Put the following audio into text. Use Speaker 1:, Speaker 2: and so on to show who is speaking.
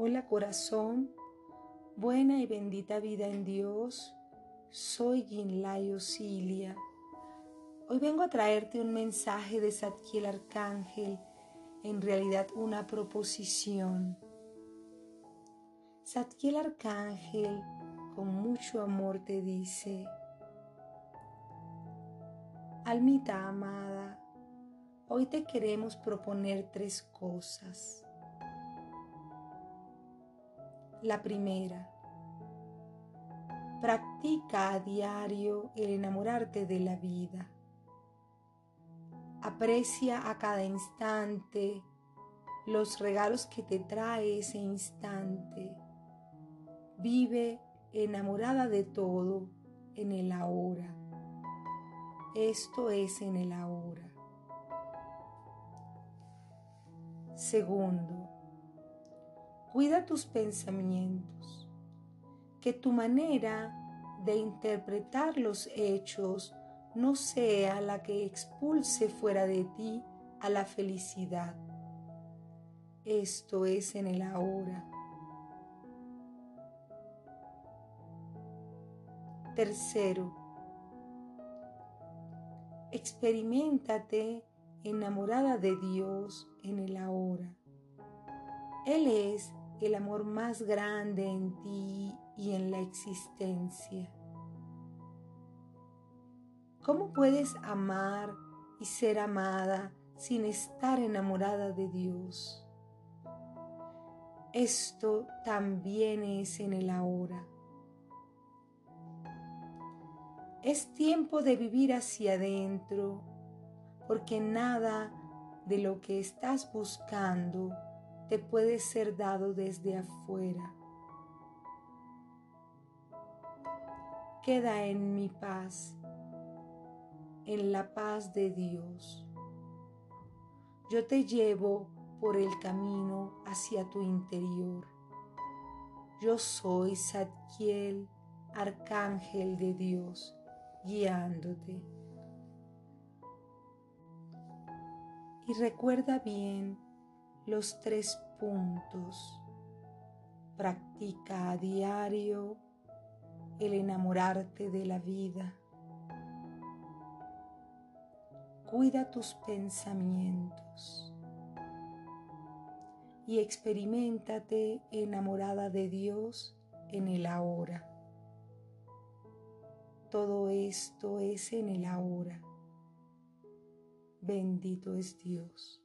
Speaker 1: Hola corazón, buena y bendita vida en Dios. Soy Ginlay Osilia. Hoy vengo a traerte un mensaje de Zadkiel Arcángel, en realidad una proposición. Zadkiel Arcángel con mucho amor te dice, Almita amada, hoy te queremos proponer tres cosas. La primera, practica a diario el enamorarte de la vida. Aprecia a cada instante los regalos que te trae ese instante. Vive enamorada de todo en el ahora. Esto es en el ahora. Segundo, Cuida tus pensamientos, que tu manera de interpretar los hechos no sea la que expulse fuera de ti a la felicidad. Esto es en el ahora. Tercero, experimentate enamorada de Dios en el ahora. Él es el amor más grande en ti y en la existencia. ¿Cómo puedes amar y ser amada sin estar enamorada de Dios? Esto también es en el ahora. Es tiempo de vivir hacia adentro, porque nada de lo que estás buscando te puede ser dado desde afuera. Queda en mi paz, en la paz de Dios. Yo te llevo por el camino hacia tu interior. Yo soy Zadkiel, arcángel de Dios, guiándote. Y recuerda bien los tres puntos. Practica a diario el enamorarte de la vida. Cuida tus pensamientos y experimentate enamorada de Dios en el ahora. Todo esto es en el ahora. Bendito es Dios.